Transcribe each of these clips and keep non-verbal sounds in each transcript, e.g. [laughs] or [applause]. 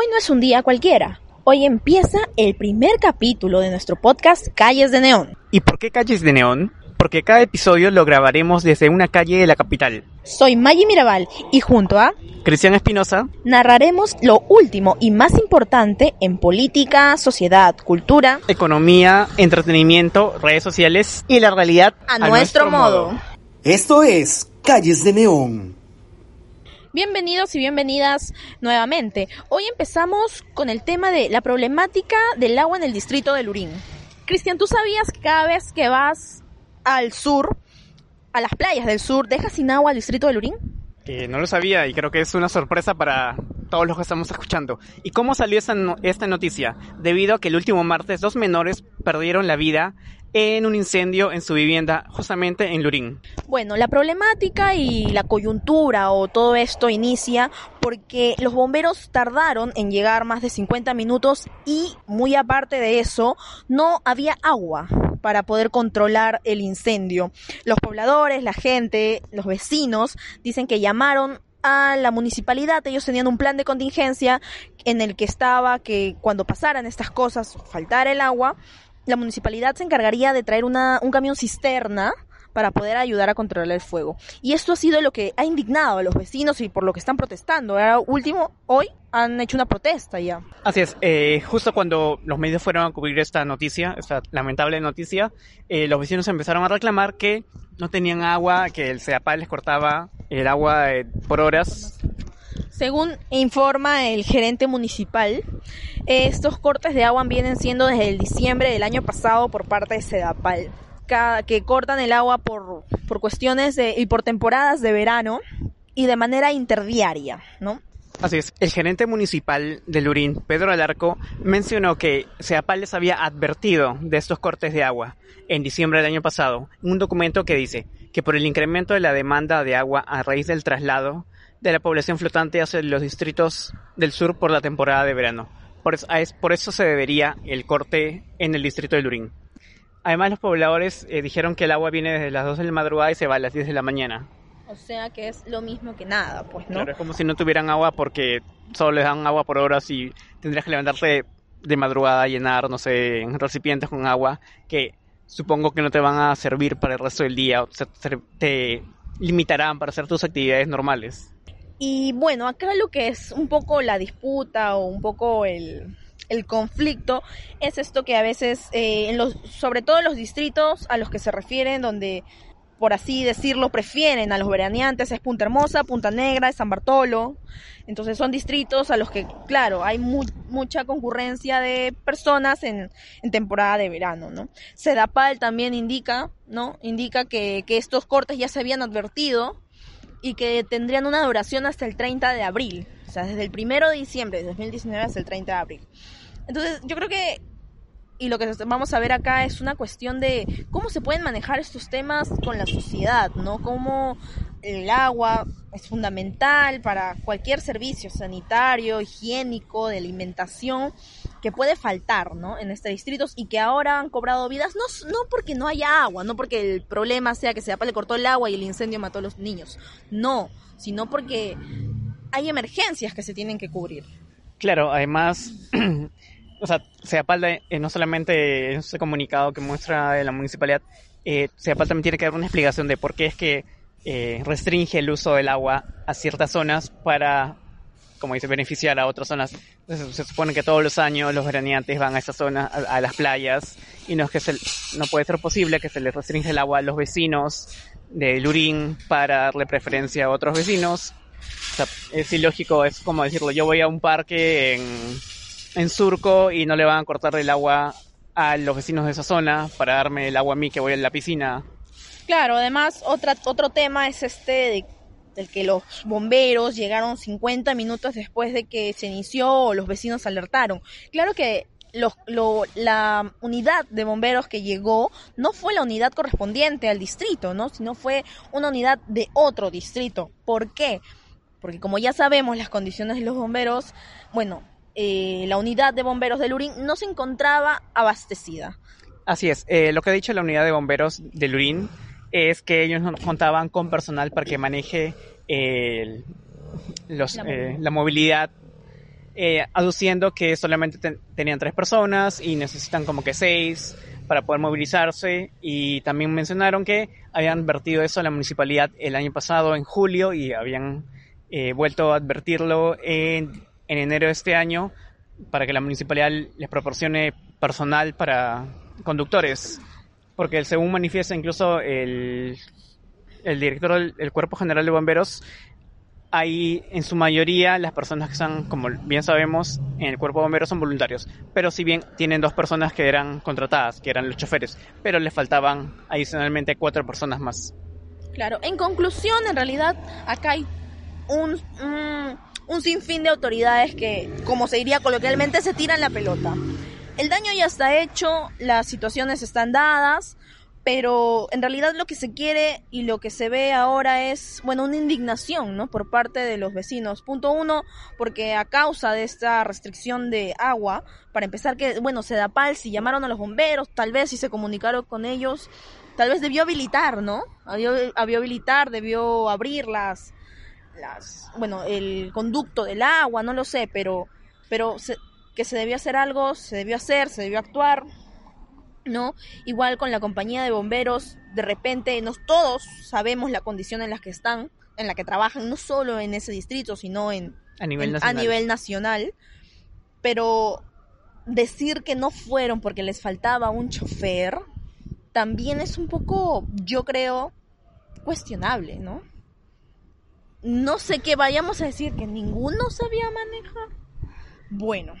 Hoy no es un día cualquiera. Hoy empieza el primer capítulo de nuestro podcast Calles de Neón. ¿Y por qué Calles de Neón? Porque cada episodio lo grabaremos desde una calle de la capital. Soy Maggie Mirabal y junto a Cristian Espinosa narraremos lo último y más importante en política, sociedad, cultura, economía, entretenimiento, redes sociales y la realidad a, nuestro, modo. Esto es Calles de Neón. Bienvenidos y bienvenidas nuevamente. Hoy empezamos con el tema de la problemática del agua en el distrito de Lurín. Cristian, ¿tú sabías que cada vez que vas al sur, a las playas del sur, dejas sin agua al distrito de Lurín? Que no lo sabía y creo que es una sorpresa para todos los que estamos escuchando. ¿Y cómo salió esta, esta noticia? Debido a que el último martes dos menores perdieron la vida en un incendio en su vivienda justamente en Lurín. Bueno, la problemática y la coyuntura o todo esto inicia porque los bomberos tardaron en llegar más de 50 minutos y muy aparte de eso, no había agua para poder controlar el incendio. Los pobladores, la gente, los vecinos dicen que llamaron a la municipalidad, ellos tenían un plan de contingencia en el que estaba que cuando pasaran estas cosas, faltara el agua, la municipalidad se encargaría de traer una, un camión cisterna para poder ayudar a controlar el fuego. Y esto ha sido lo que ha indignado a los vecinos y por lo que están protestando. Ahora último, hoy han hecho una protesta ya. Así es, eh, justo cuando los medios fueron a cubrir esta noticia, esta lamentable noticia, eh, los vecinos empezaron a reclamar que no tenían agua, que el CEAPA les cortaba el agua eh, por horas. Según informa el gerente municipal, estos cortes de agua vienen siendo desde el diciembre del año pasado por parte de Sedapal, que cortan el agua por, por cuestiones de, y por temporadas de verano y de manera interdiaria, ¿no? Así es. El gerente municipal de Lurín, Pedro Alarco, mencionó que Seapal les había advertido de estos cortes de agua en diciembre del año pasado, un documento que dice que por el incremento de la demanda de agua a raíz del traslado de la población flotante hacia los distritos del sur por la temporada de verano. Por eso, por eso se debería el corte en el distrito de Lurín. Además, los pobladores eh, dijeron que el agua viene desde las 2 de la madrugada y se va a las 10 de la mañana. O sea que es lo mismo que nada, pues, ¿no? Claro, es como si no tuvieran agua porque solo les dan agua por horas y tendrías que levantarte de madrugada a llenar, no sé, en recipientes con agua que supongo que no te van a servir para el resto del día, o sea, te limitarán para hacer tus actividades normales. Y bueno, acá lo que es un poco la disputa o un poco el, el conflicto es esto que a veces, eh, en los, sobre todo en los distritos a los que se refieren, donde por así decirlo, prefieren a los veraneantes, es Punta Hermosa, Punta Negra, San Bartolo. Entonces son distritos a los que, claro, hay mucha concurrencia de personas en, en, temporada de verano, ¿no? Sedapal también indica, ¿no? Indica que, que estos cortes ya se habían advertido y que tendrían una duración hasta el 30 de abril. O sea, desde el 1 de diciembre de 2019 hasta el 30 de abril. Entonces, yo creo que y lo que vamos a ver acá es una cuestión de cómo se pueden manejar estos temas con la sociedad, ¿no? Cómo el agua es fundamental para cualquier servicio sanitario, higiénico, de alimentación que puede faltar, ¿no? En este distrito y que ahora han cobrado vidas, no, no porque no haya agua, no porque el problema sea que se le cortó el agua y el incendio mató a los niños, no, sino porque hay emergencias que se tienen que cubrir. Claro, además [clears throat] o sea, Seapal eh, no solamente ese comunicado que muestra la municipalidad, eh, Seapal también tiene que dar una explicación de por qué es que eh, restringe el uso del agua a ciertas zonas para, como dice, beneficiar a otras zonas. se supone que todos los años los veraneantes van a esas zonas, a, las playas, y no es que se, no puede ser posible que se les restringe el agua a los vecinos de Lurín para darle preferencia a otros vecinos. O sea, es ilógico, es como decirlo, yo voy a un parque en en Surco y no le van a cortar el agua a los vecinos de esa zona para darme el agua a mí que voy a la piscina. Claro, además otra, otro tema es este de, del que los bomberos llegaron 50 minutos después de que se inició o los vecinos alertaron. Claro que los, la unidad de bomberos que llegó no fue la unidad correspondiente al distrito, ¿no? Sino fue una unidad de otro distrito. ¿Por qué? Porque como ya sabemos las condiciones de los bomberos, bueno, eh, la unidad de bomberos de Lurín no se encontraba abastecida. Así es, eh, lo que ha dicho la unidad de bomberos de Lurín es que ellos no contaban con personal para que maneje los, la, movilidad. eh, aduciendo que solamente ten- tenían tres personas y necesitan como que seis para poder movilizarse y también mencionaron que habían advertido eso a la municipalidad el año pasado en julio y habían eh, vuelto a advertirlo en, en enero de este año para que la municipalidad les proporcione personal para conductores porque según manifiesta incluso el, el director del el Cuerpo General de Bomberos hay en su mayoría las personas que están, como bien sabemos, en el cuerpo de bomberos son voluntarios, pero si bien tienen dos personas que eran contratadas, que eran los choferes, pero les faltaban adicionalmente cuatro personas más. Claro, en conclusión, en realidad, acá hay un, un sinfín de autoridades que, como se diría coloquialmente, se tiran la pelota. El daño ya está hecho, las situaciones están dadas, pero en realidad lo que se quiere y lo que se ve ahora es, bueno, una indignación, ¿no? Por parte de los vecinos. Punto uno, porque a causa de esta restricción de agua, para empezar que, bueno, se da pal, si llamaron a los bomberos, tal vez si se comunicaron con ellos, tal vez debió habilitar, ¿no? Debió, debió habilitar, debió abrir las, bueno, el conducto del agua, no lo sé, pero, pero se- que se debió hacer algo, se debió hacer, se debió actuar, ¿no? Igual con la compañía de bomberos, de repente, nos todos sabemos la condición en la que están, en la que trabajan, no solo en ese distrito, sino en, A nivel en- nacional. a nivel nacional, pero decir que no fueron porque les faltaba un chofer también es un poco, yo creo, cuestionable, ¿no? No sé qué vayamos a decir que ninguno sabía manejar. Bueno,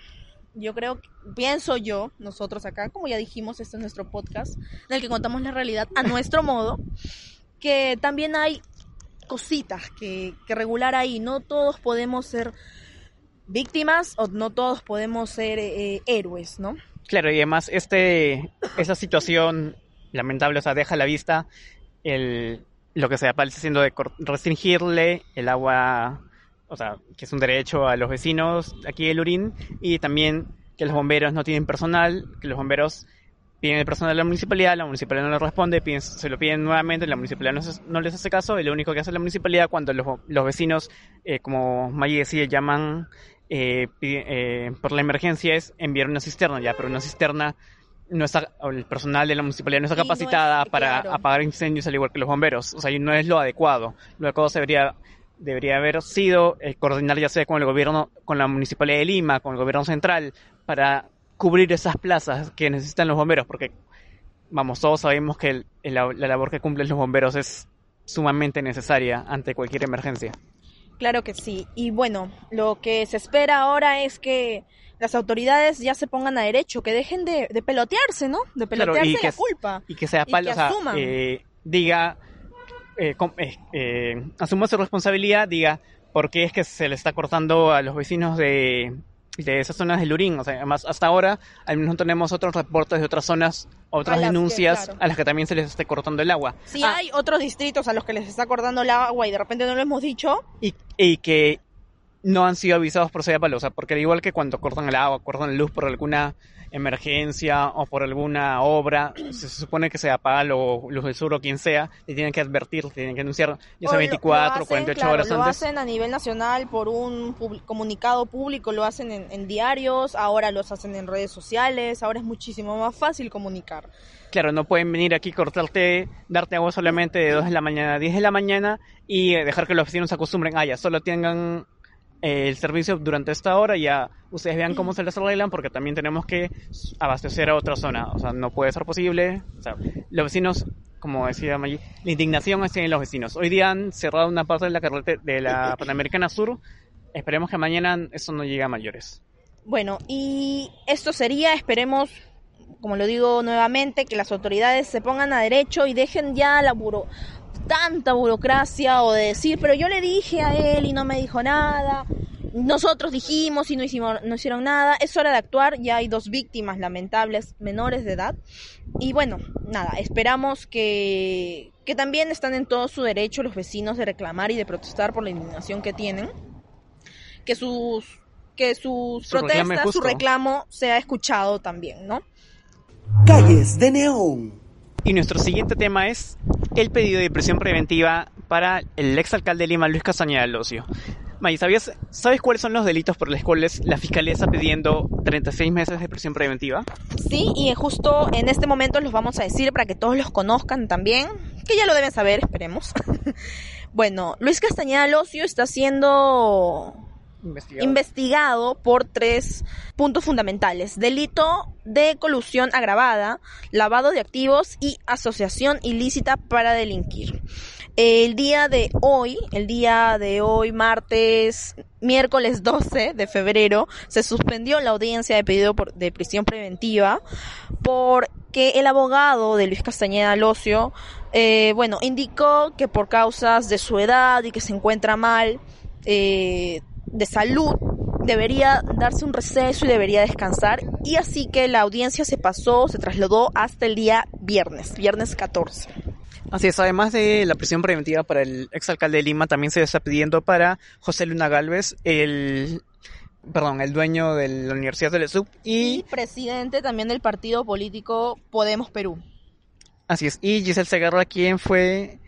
yo creo, pienso yo, nosotros acá, como ya dijimos, este es nuestro podcast, en el que contamos la realidad a nuestro modo, que también hay cositas que, que regular ahí. No todos podemos ser víctimas o no todos podemos ser eh, héroes, ¿no? Claro, y además este, esa situación lamentable, o sea, deja a la vista el, lo que se aparece haciendo de restringirle el agua, o sea, que es un derecho a los vecinos aquí de Lurín, y también que los bomberos no tienen personal, que los bomberos piden el personal de la municipalidad, la municipalidad no les responde, piden- se lo piden nuevamente, la municipalidad no, se- no les hace caso, y lo único que hace la municipalidad cuando los, los vecinos, eh, como Maggie decía, llaman eh, pi- eh, por la emergencia es enviar una cisterna ya, pero una cisterna no está, el personal de la municipalidad no está Y no es- capacitada para claro. apagar incendios al igual que los bomberos, o sea, y no es lo adecuado. Lo adecuado debería, debería haber sido eh, coordinar ya sea con el gobierno, con la municipalidad de Lima, con el gobierno central, para cubrir esas plazas que necesitan los bomberos, porque vamos, todos sabemos que el- la labor que cumplen los bomberos es sumamente necesaria ante cualquier emergencia. Claro que sí. Y bueno, lo que se espera ahora es que las autoridades ya se pongan a derecho, que dejen de, de pelotearse, ¿no? De Claro, pelotearse la culpa. y que sea Y pal- que o sea, eh, diga, eh, com- eh, eh, asuma su responsabilidad, diga por qué es que se le está cortando a los vecinos de, de esas zonas de Lurín. O sea, además, hasta ahora, al menos no tenemos otros reportes de otras zonas, otras que, denuncias claro. a las que también se les esté cortando el agua. Si Ah, hay otros distritos a los que les está cortando el agua y de repente no lo hemos dicho, y, y que no han sido avisados por sea, porque al igual que cuando cortan el agua, cortan la luz por alguna emergencia o por alguna obra, se supone que Sedapal o Luz del Sur o quien sea, le tienen que advertir, le tienen que anunciar ya sea lo- 24 lo hacen, 48 claro, horas lo antes. hacen a nivel nacional por un comunicado público, lo hacen en, en diarios, ahora los hacen en redes sociales, ahora es muchísimo más fácil comunicar. Claro, no pueden venir aquí cortarte, darte agua solamente de 2 de la mañana a 10 de la mañana y dejar que los vecinos se acostumbren, ah, ya, solo tengan el servicio durante esta hora ya ustedes vean cómo se les arreglan porque también tenemos que abastecer a otra zona, o sea, no puede ser posible, los vecinos, como decía Maggi, la indignación en los vecinos. Hoy día han cerrado una parte de la carretera de la Panamericana Sur, esperemos que mañana eso no llegue a mayores. Bueno, y esto sería, esperemos, como lo digo nuevamente, que las autoridades se pongan a derecho y dejen ya la buro tanta burocracia o de decir, pero yo le dije a él y no me dijo nada. Nosotros dijimos y no hicimos, no hicieron nada. Es hora de actuar. Ya hay dos víctimas lamentables menores de edad. Y bueno, nada, esperamos que, que también están en todo su derecho los vecinos de reclamar y de protestar por la indignación que tienen. Que sus que sus Su reclamo es protestas, su reclamo sea escuchado también, ¿no? Calles de Neón. Y nuestro siguiente tema es el pedido de prisión preventiva para el exalcalde de Lima, Luis Castañeda del Ocio. May, ¿sabías, ¿sabes cuáles son los delitos por los cuales la Fiscalía está pidiendo 36 meses de prisión preventiva? Sí, y justo en este momento los vamos a decir para que todos los conozcan también, que ya lo deben saber, esperemos. [laughs] bueno, Luis Castañeda Locio está siendo Investigado. por tres puntos fundamentales. Delito de colusión agravada, lavado de activos y asociación ilícita para delinquir. El día de hoy, el día de hoy, martes, miércoles 12 de febrero, se suspendió la audiencia de pedido por- de prisión preventiva porque el abogado de Luis Castañeda Locio, eh, bueno, indicó que por causas de su edad y que se encuentra mal eh, de salud, debería darse un receso y debería descansar. Y así que la audiencia se pasó, se trasladó hasta el día viernes, viernes 14. Así es, además de la prisión preventiva para el exalcalde de Lima, también se está pidiendo para José Luna Galvez, el, perdón, el dueño de la Universidad de Lesub Y y, presidente también del partido político Podemos Perú. así es, y Giselle Segarra, quien fue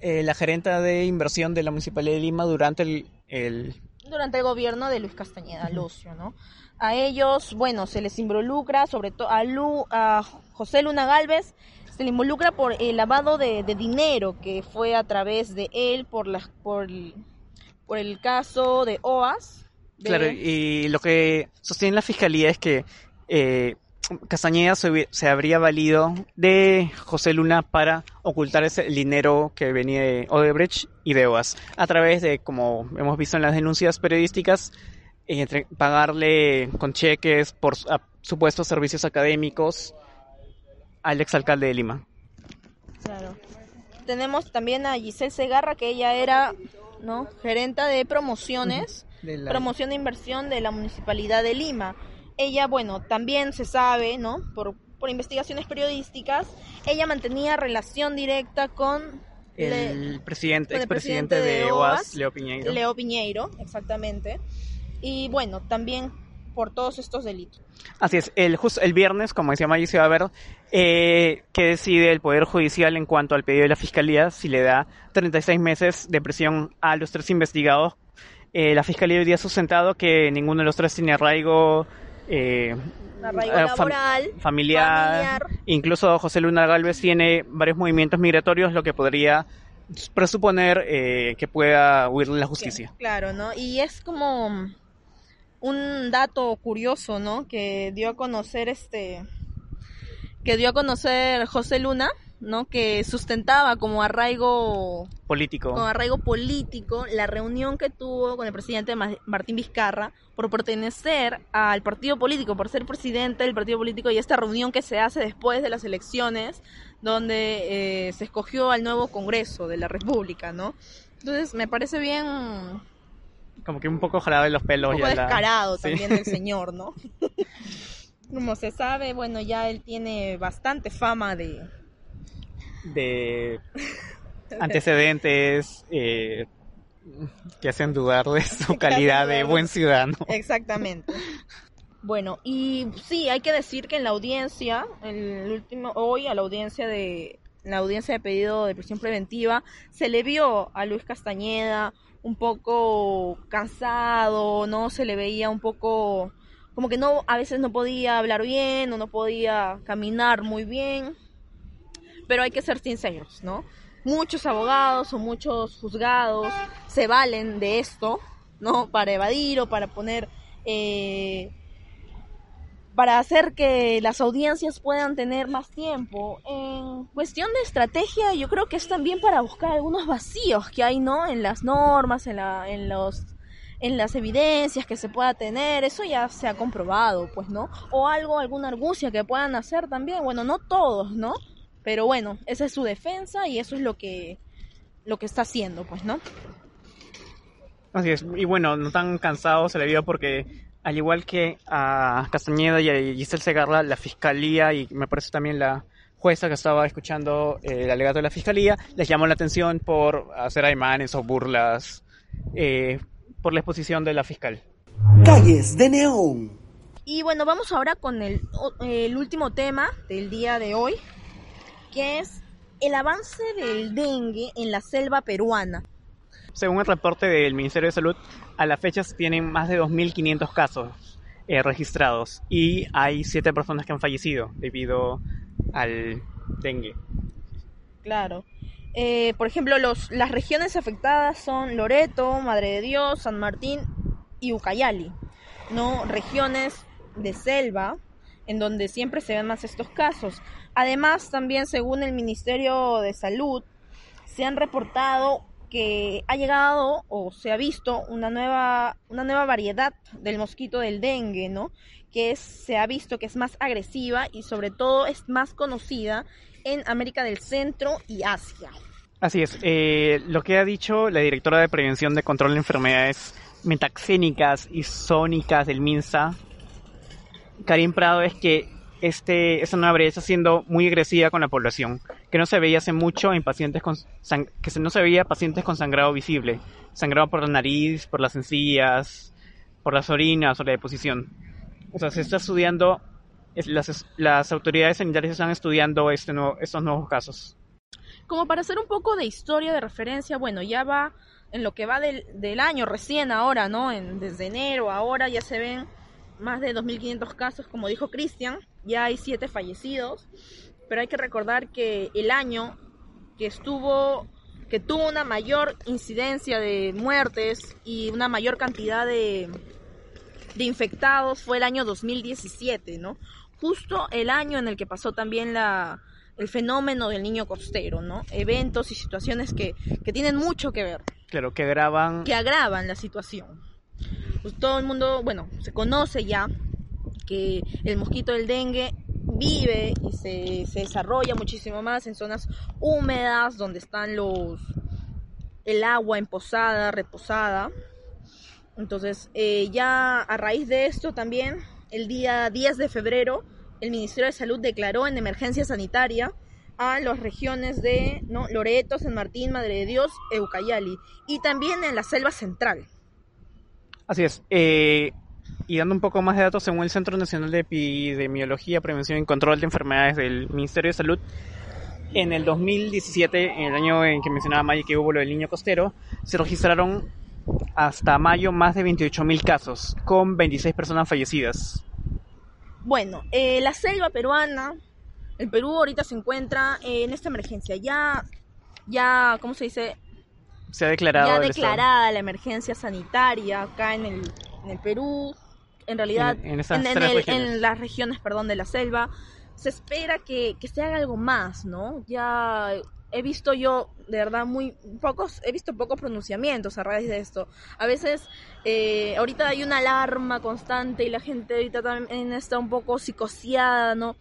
eh, la gerenta de inversión de la Municipalidad de Lima durante el, el durante el gobierno de Luis Castañeda Lucio, ¿no? A ellos, bueno, se les involucra, sobre todo a, Lu, a José Luna Galvez, se le involucra por el lavado de, dinero que fue a través de él por, la, por, el- caso de OAS. Claro, y lo que sostiene la fiscalía es que eh, Castañeda se, se habría valido de José Luna para ocultar ese dinero que venía de Odebrecht y de OAS a través de, como hemos visto en las denuncias periodísticas, eh, entre- pagarle con cheques por a- supuestos servicios académicos al exalcalde de Lima. Claro. Tenemos también a Giselle Segarra, que ella era, ¿no? Gerenta de promociones. De la- promoción de inversión de la Municipalidad de Lima. Ella, bueno, también se sabe, ¿no? Por, por investigaciones periodísticas, ella mantenía relación directa con Le- el presidente, con el expresidente presidente de OAS, Leo Piñeiro. Leo Piñeiro, exactamente. Y bueno, también por todos estos delitos. Así es, el, justo el viernes, como decía Maggie, se va a ver eh, qué decide el Poder Judicial en cuanto al pedido de la Fiscalía, si le da 36 meses de prisión a los tres investigados. Eh, la Fiscalía hoy día ha sustentado que ninguno de los tres tiene arraigo, eh, eh, fam- laboral, familiar. familiar. Incluso José Luna Galvez tiene varios movimientos migratorios, lo que podría presuponer eh, que pueda huir de la justicia. Claro, ¿no? Y es como un dato curioso, ¿no? Que dio a conocer este que dio a conocer José Luna, ¿no? Que sustentaba como arraigo Político. como arraigo político la reunión que tuvo con el presidente Ma- Martín Vizcarra por pertenecer al partido político, por ser presidente del partido político y esta reunión que se hace después de las elecciones donde eh, se escogió al nuevo Congreso de la República, ¿no? Entonces me parece bien Como que un poco jalado de los pelos. poco ya la- descarado Sí. también del [laughs] señor, ¿no? [laughs] Como se sabe, bueno, ya él tiene bastante fama de... de [laughs] antecedentes eh, que hacen dudar de su [laughs] calidad de buen ciudadano. Exactamente. [laughs] Bueno, y sí, hay que decir que en la audiencia, el último, hoy a la audiencia de la audiencia de pedido de prisión preventiva, se le vio a Luis Castañeda un poco cansado, ¿no? Se le veía un poco como que no, a veces no podía hablar bien o no podía caminar muy bien. Pero hay que ser sinceros, ¿no? Muchos abogados o muchos juzgados se valen de esto, ¿no? Para evadir o para poner, eh, para hacer que las audiencias puedan tener más tiempo. En cuestión de estrategia, yo creo que es también para buscar algunos vacíos que hay, ¿no? En las normas, en, la, en los en las evidencias que se pueda tener, eso ya se ha comprobado, pues, ¿no? O algo, alguna argucia que puedan hacer también, bueno, no todos, ¿no? Pero bueno, esa es su defensa y eso es lo que lo que está haciendo, pues, ¿no? Así es. Y bueno, no tan cansado se le vio porque, al igual que a Castañeda y a Giselle Segarra, la fiscalía y me parece también la jueza que estaba escuchando eh, el alegato de la fiscalía, les llamó la atención por hacer ademanes o burlas eh, por la exposición de la fiscal. Calles de Neón. Y bueno, vamos ahora con el, o- el último tema del día de hoy, que es el avance del dengue en la selva peruana. según el reporte del Ministerio de Salud, a la fecha se tienen más de 2.500 casos eh, registrados y hay siete personas que han fallecido debido al dengue. Claro. Eh, por ejemplo, los, las regiones afectadas son Loreto, Madre de Dios, San Martín y Ucayali, ¿no? Regiones de selva en donde siempre se ven más estos casos. Además, también según el Ministerio de Salud, se han reportado que ha llegado o se ha visto una nueva, una nueva variedad del mosquito del dengue, ¿no? Que se ha visto que es más agresiva y sobre todo es más conocida en América del Centro y Asia. Así es, eh, lo que ha dicho la directora de Prevención de Control de Enfermedades Metaxénicas y Sónicas del MINSA, Karim Prado, es que este, esta nueva está siendo muy agresiva con la población, que no se veía hace mucho en pacientes con que no se veía pacientes con sangrado visible, sangrado por la nariz, por las encías, por las orinas o la deposición. O sea, se está estudiando, las, las autoridades sanitarias están estudiando este nuevo, estos nuevos casos. Como para hacer un poco de historia de referencia, bueno, ya va en lo que va del, del año recién ahora, ¿no? En, desde enero ahora ya se ven más de 2.500 casos, como dijo Cristian, ya hay siete fallecidos, pero hay que recordar que el año que estuvo, que tuvo una mayor incidencia de muertes y una mayor cantidad de, de infectados fue el año 2017, ¿no? Justo el año en el que pasó también la, el fenómeno del niño costero, ¿no? Eventos y situaciones que, que tienen mucho que ver. Claro, que agravan. Que agravan la situación pues todo el mundo, bueno, se conoce ya que el mosquito del dengue vive y se, se desarrolla muchísimo más en zonas húmedas donde están los el agua emposada, reposada. Entonces, eh, ya a raíz de esto también, el día 10 de febrero, el Ministerio de Salud declaró en emergencia sanitaria a las regiones de. Loreto, San Martín, Madre de Dios, Eucayali y también en la selva central. Así es. Eh, y dando un poco más de datos, según el Centro Nacional de Epidemiología, Prevención y Control de Enfermedades del Ministerio de Salud, en el 2017, en el año en que mencionaba Maggie que hubo lo del niño costero, se registraron hasta mayo más de 28.000 casos, con 26 personas fallecidas. Bueno, eh, la selva peruana, el Perú ahorita se encuentra en esta emergencia. Ya, ya, ¿cómo se dice? Se ha declarado ya declarada la emergencia sanitaria acá en el, en el Perú, en realidad en, en, las regiones perdón, de la selva. Se espera que, que se haga algo más, ¿no? Ya he visto yo, de verdad, muy pocos, he visto pocos pronunciamientos a raíz de esto. A veces, eh, ahorita hay una alarma constante y la gente ahorita también está un poco psicoseada, ¿no?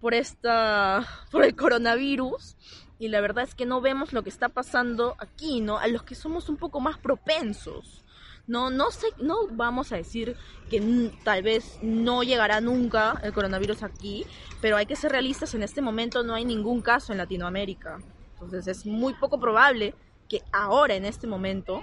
Por esta, por el coronavirus y la verdad es que no vemos lo que está pasando aquí, ¿no? A los que somos un poco más propensos. No, no sé, no vamos a decir que tal vez no llegará nunca el coronavirus aquí, pero hay que ser realistas, en este momento no hay ningún caso en Latinoamérica. Entonces es muy poco probable que ahora en este momento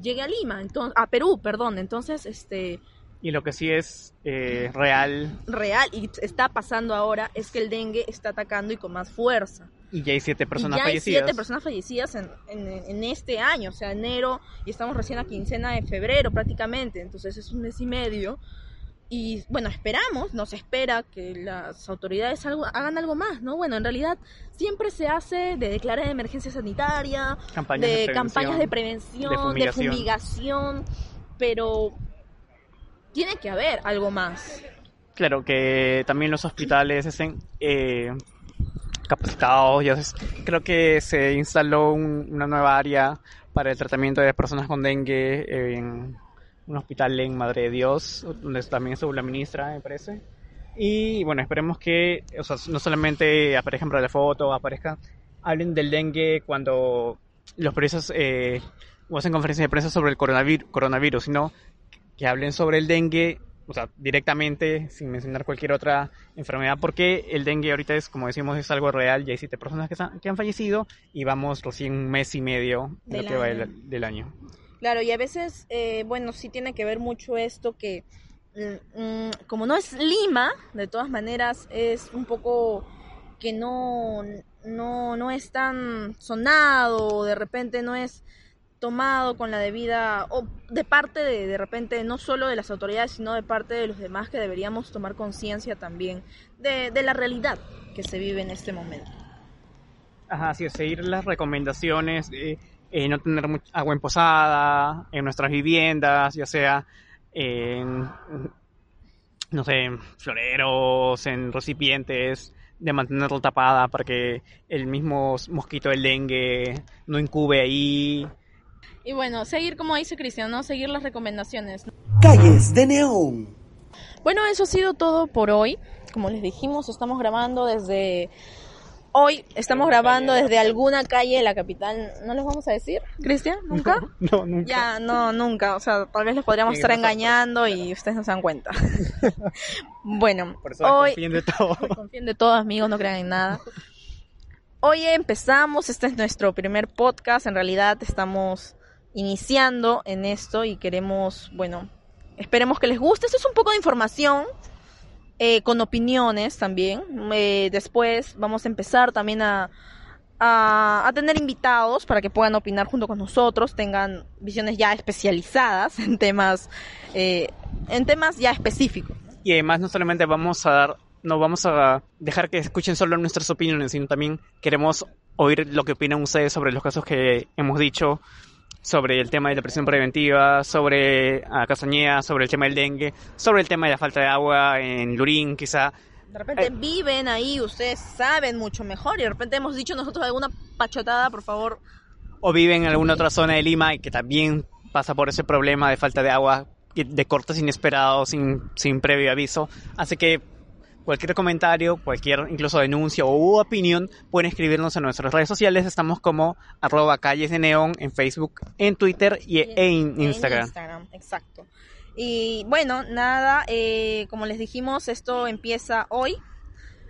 llegue a Lima, entonces a Perú, perdón. Entonces, este y lo que sí es eh, real. Real, y está pasando ahora, es que el dengue está atacando y con más fuerza. Y ya hay siete personas ya fallecidas. Hay siete personas fallecidas en, en, este año, o sea, enero, y estamos recién a quincena de febrero prácticamente, entonces es un mes y medio. Y bueno, esperamos, nos espera que las autoridades hagan algo más, ¿no? Bueno, en realidad siempre se hace de declarar emergencia sanitaria, de, campañas de prevención, de fumigación, pero tiene que haber algo más. Claro, que también los hospitales estén eh, capacitados. Creo que se instaló una nueva área para el tratamiento de personas con dengue en un hospital en Madre de Dios, donde también estuvo la ministra, me parece. Y bueno, esperemos que o sea, no solamente aparezcan para la foto, aparezcan, hablen del dengue cuando los periodistas eh, hacen conferencias de prensa sobre el coronavirus, coronavirus, sino que hablen sobre el dengue, o sea, directamente, sin mencionar cualquier otra enfermedad, porque el dengue ahorita es, como decimos, es algo real, ya hay siete personas que, han fallecido y vamos recién un mes y medio de lo que va del, año. Claro, y a veces, eh, bueno, sí tiene que ver mucho esto que, mm, mm, como no es Lima, de todas maneras, es un poco que no, no, no es tan sonado, de repente no es tomado con la debida, o de parte de, de repente, no solo de las autoridades, sino de parte de los demás que deberíamos tomar conciencia también de, de la realidad que se vive en este momento. Ajá, es, seguir las recomendaciones, eh, no tener agua en posada, en nuestras viviendas, ya sea en, no sé, en floreros, en recipientes, de mantenerlo tapada para que el mismo mosquito del dengue no incube ahí. Y bueno, seguir, como dice Cristian, ¿no? Seguir las recomendaciones. Calles de Neón. Bueno, eso ha sido todo por hoy. Como les dijimos, estamos grabando desde... Hoy estamos grabando desde alguna calle de la capital. ¿No les vamos a decir, Cristian? ¿Nunca? No, nunca. Ya, no, nunca. O sea, tal vez les podríamos Sí, estar nosotros. engañando y ustedes no se dan cuenta. [laughs] bueno, Por eso hoy... desconfíen de todo. [laughs] Confíen de todo, amigos, no crean en nada. Hoy empezamos, este es nuestro primer podcast, en realidad estamos iniciando en esto y queremos, bueno, esperemos que les guste. Esto es un poco de información eh, con opiniones también. Eh, después vamos a empezar también a, a, tener invitados para que puedan opinar junto con nosotros, tengan visiones ya especializadas en temas, eh, en temas ya específicos. Y además no solamente vamos a dar, no vamos a dejar que escuchen solo nuestras opiniones, sino también queremos oír lo que opinan ustedes sobre los casos que hemos dicho, sobre el tema de la prisión preventiva, sobre a Castañeda, sobre el tema del dengue, sobre el tema de la falta de agua en Lurín, quizá. De repente Eh. viven ahí, ustedes saben mucho mejor y de repente hemos dicho nosotros alguna pachotada, por favor. O viven en alguna otra zona de Lima y que también pasa por ese problema de falta de agua, de cortes inesperados, sin, sin previo aviso. Así que cualquier comentario, cualquier incluso denuncia o opinión, pueden escribirnos en nuestras redes sociales. Estamos como arroba calles de neón en Facebook, en Twitter y, en Instagram. Instagram, exacto. Y bueno, nada, eh, como les dijimos, esto empieza hoy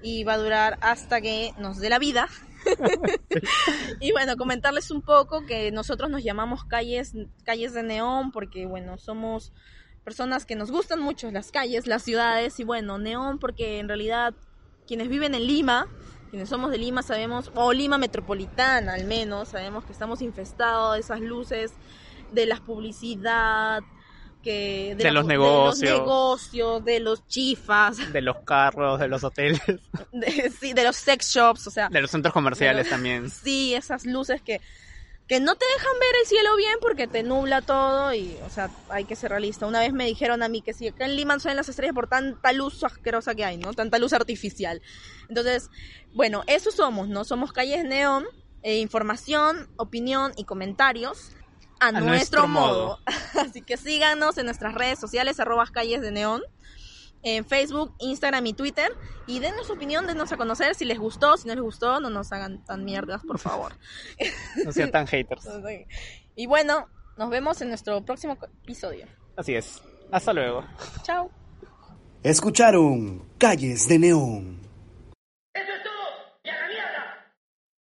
y va a durar hasta que nos dé la vida. [laughs] y bueno, comentarles un poco que nosotros nos llamamos calles, calles de neón porque bueno, somos personas que nos gustan mucho las calles, las ciudades y bueno, neón porque en realidad quienes viven en Lima, quienes somos de Lima sabemos, o Lima metropolitana al menos, sabemos que estamos infestados de esas luces, de la publicidad, que De la los negocios. de los negocios, de los chifas, De los carros, de los hoteles, [laughs] de, sí, de los sex shops, o sea, de los centros comerciales también. sí, esas luces que, que no te dejan ver el cielo bien porque te nubla todo y, o sea, hay que ser realista. Una vez me dijeron a mí que si acá en Lima salen las estrellas por tanta luz asquerosa que hay, ¿no? Tanta luz artificial. Entonces, bueno, eso somos, ¿no? Somos calles neón, eh, información, opinión y comentarios a, nuestro, nuestro modo. modo. [laughs] Así que síganos en nuestras redes sociales, arroba calles de neón en Facebook, Instagram y Twitter. Y denos su opinión, denos a conocer si les gustó, si no les gustó, no nos hagan tan mierdas, por favor. [laughs] No sean tan haters. [laughs] Y bueno, nos vemos en nuestro próximo episodio. Así es. Hasta luego. Chao. Escucharon Calles de Neón.